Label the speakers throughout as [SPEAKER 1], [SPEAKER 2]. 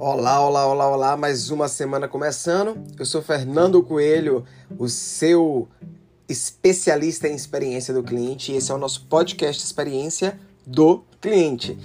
[SPEAKER 1] Olá, olá, olá, olá, mais uma semana começando. Eu sou Fernando Coelho, o seu especialista em experiência do cliente, e esse é o nosso podcast Experiência do Cliente.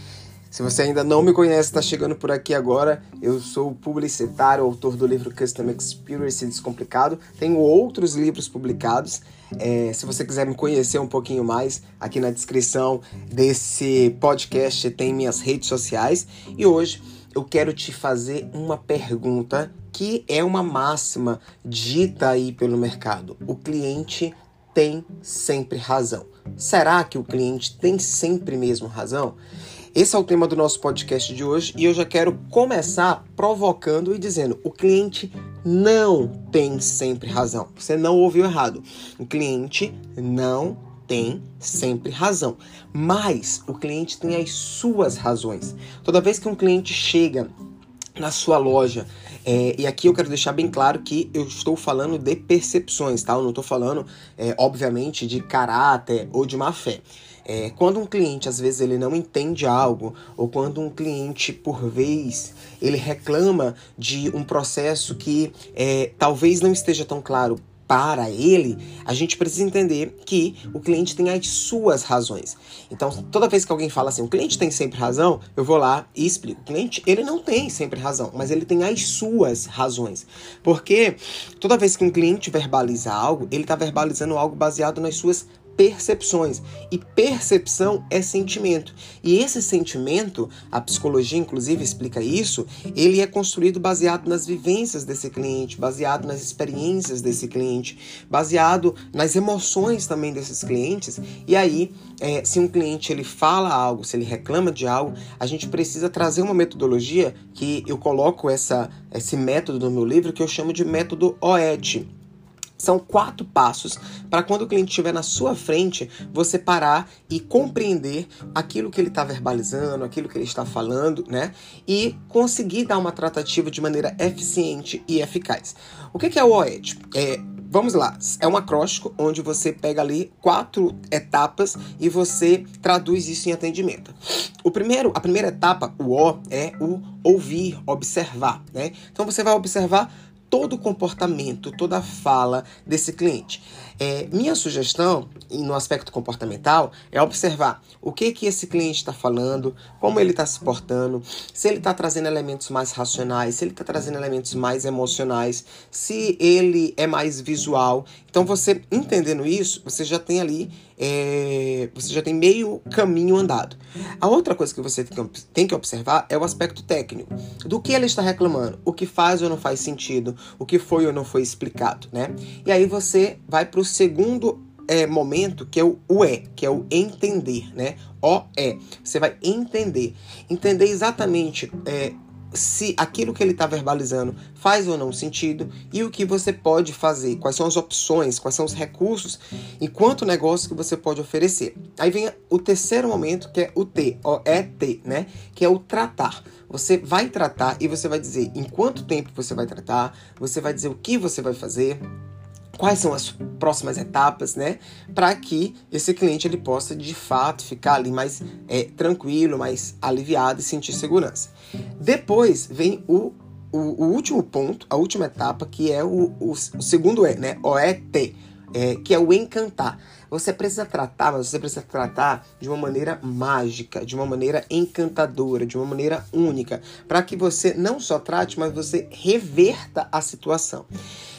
[SPEAKER 1] Se você ainda não me conhece, está chegando por aqui agora. Eu sou publicitário, autor do livro Custom Experience Descomplicado. Tenho outros livros publicados. É, se você quiser me conhecer um pouquinho mais, aqui na descrição desse podcast tem minhas redes sociais. E hoje eu quero te fazer uma pergunta que é uma máxima dita aí pelo mercado. O cliente tem sempre razão. Será que o cliente tem sempre mesmo razão? Esse é o tema do nosso podcast de hoje e eu já quero começar provocando e dizendo: o cliente não tem sempre razão. Você não ouviu errado. O cliente não tem sempre razão, mas o cliente tem as suas razões. Toda vez que um cliente chega na sua loja, é, e aqui eu quero deixar bem claro que eu estou falando de percepções, tá? Eu não estou falando, é, obviamente, de caráter ou de má fé. É, quando um cliente às vezes ele não entende algo, ou quando um cliente por vez ele reclama de um processo que é, talvez não esteja tão claro para ele, a gente precisa entender que o cliente tem as suas razões. Então, toda vez que alguém fala assim, o cliente tem sempre razão, eu vou lá e explico. O cliente, ele não tem sempre razão, mas ele tem as suas razões. Porque toda vez que um cliente verbaliza algo, ele está verbalizando algo baseado nas suas percepções. E percepção é sentimento. E esse sentimento, a psicologia inclusive explica isso, ele é construído baseado nas vivências desse cliente, baseado nas experiências desse cliente, baseado nas emoções também desses clientes. E aí, é, se um cliente ele fala algo, se ele reclama de algo, a gente precisa trazer uma metodologia que eu coloco essa, esse método no meu livro que eu chamo de método OET são quatro passos para quando o cliente estiver na sua frente, você parar e compreender aquilo que ele está verbalizando, aquilo que ele está falando, né? E conseguir dar uma tratativa de maneira eficiente e eficaz. O que é o OED? É, vamos lá, é um acróstico onde você pega ali quatro etapas e você traduz isso em atendimento. O primeiro, a primeira etapa, o O, é o ouvir, observar, né? Então você vai observar todo o comportamento, toda a fala desse cliente. É, minha sugestão, no aspecto comportamental, é observar o que que esse cliente está falando, como ele está se portando, se ele está trazendo elementos mais racionais, se ele está trazendo elementos mais emocionais, se ele é mais visual. Então, você entendendo isso, você já tem ali, é, você já tem meio caminho andado. A outra coisa que você tem que observar é o aspecto técnico. Do que ele está reclamando, o que faz ou não faz sentido, o que foi ou não foi explicado, né? E aí você vai para o segundo é, momento, que é o, o é, que é o entender, né? O é. Você vai entender. Entender exatamente é, se aquilo que ele está verbalizando faz ou não sentido e o que você pode fazer, quais são as opções, quais são os recursos enquanto negócio que você pode oferecer. Aí vem o terceiro momento, que é o T, o E-T, né? Que é o tratar. Você vai tratar e você vai dizer em quanto tempo você vai tratar, você vai dizer o que você vai fazer, quais são as próximas etapas, né, para que esse cliente ele possa de fato ficar ali mais é, tranquilo, mais aliviado e sentir segurança. Depois vem o, o, o último ponto, a última etapa, que é o, o, o segundo E, né, o ET, é, que é o encantar. Você precisa tratar, mas você precisa tratar de uma maneira mágica, de uma maneira encantadora, de uma maneira única, para que você não só trate, mas você reverta a situação.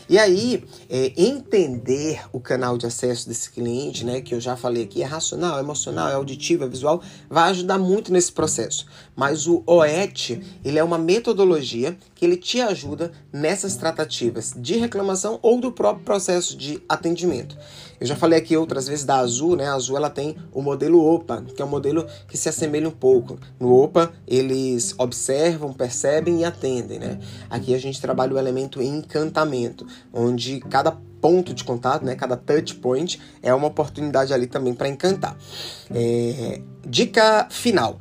[SPEAKER 1] E aí, é, entender o canal de acesso desse cliente, né, que eu já falei aqui, é racional, é emocional, é auditivo, é visual, vai ajudar muito nesse processo. Mas o OET, ele é uma metodologia que ele te ajuda nessas tratativas de reclamação ou do próprio processo de atendimento. Eu já falei aqui outras vezes da Azul, né? A Azul ela tem o modelo OPA, que é um modelo que se assemelha um pouco. No OPA, eles observam, percebem e atendem, né? Aqui a gente trabalha o elemento encantamento, onde cada ponto de contato, né, cada touch point é uma oportunidade ali também para encantar. É, dica final: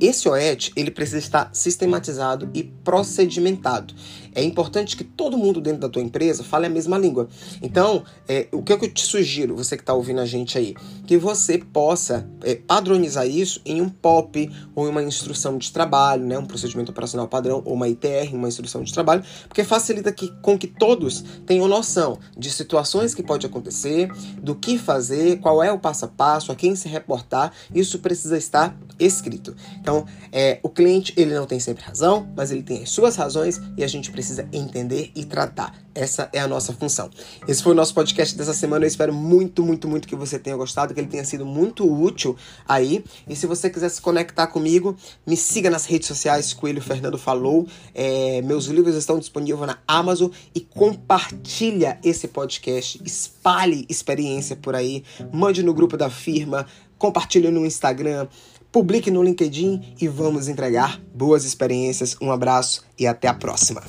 [SPEAKER 1] esse OET ele precisa estar sistematizado e procedimentado. é importante que todo mundo dentro da tua empresa fale a mesma língua. Então, é, o que eu te sugiro, você que está ouvindo a gente aí, que você possa é, padronizar isso em um POP ou em uma instrução de trabalho, né, um procedimento operacional padrão ou uma ITR, uma instrução de trabalho, porque facilita que, com que todos tenham noção de situações que pode acontecer, do que fazer, qual é o passo a passo, a quem se reportar. Isso precisa estar escrito. Então, é, o cliente ele não tem sempre razão, mas ele tem as suas razões e a gente precisa entender e tratar. Essa é a nossa função. Esse foi o nosso podcast dessa semana. Eu espero muito, muito, muito que você tenha gostado, que ele tenha sido muito útil aí. E se você quiser se conectar comigo, me siga nas redes sociais. Coelho Fernando falou. É, meus livros estão disponíveis na Amazon e compartilha esse podcast. Espalhe experiência por aí. Mande no grupo da firma. Compartilhe no Instagram publique no LinkedIn e vamos entregar boas experiências. Um abraço e até a próxima.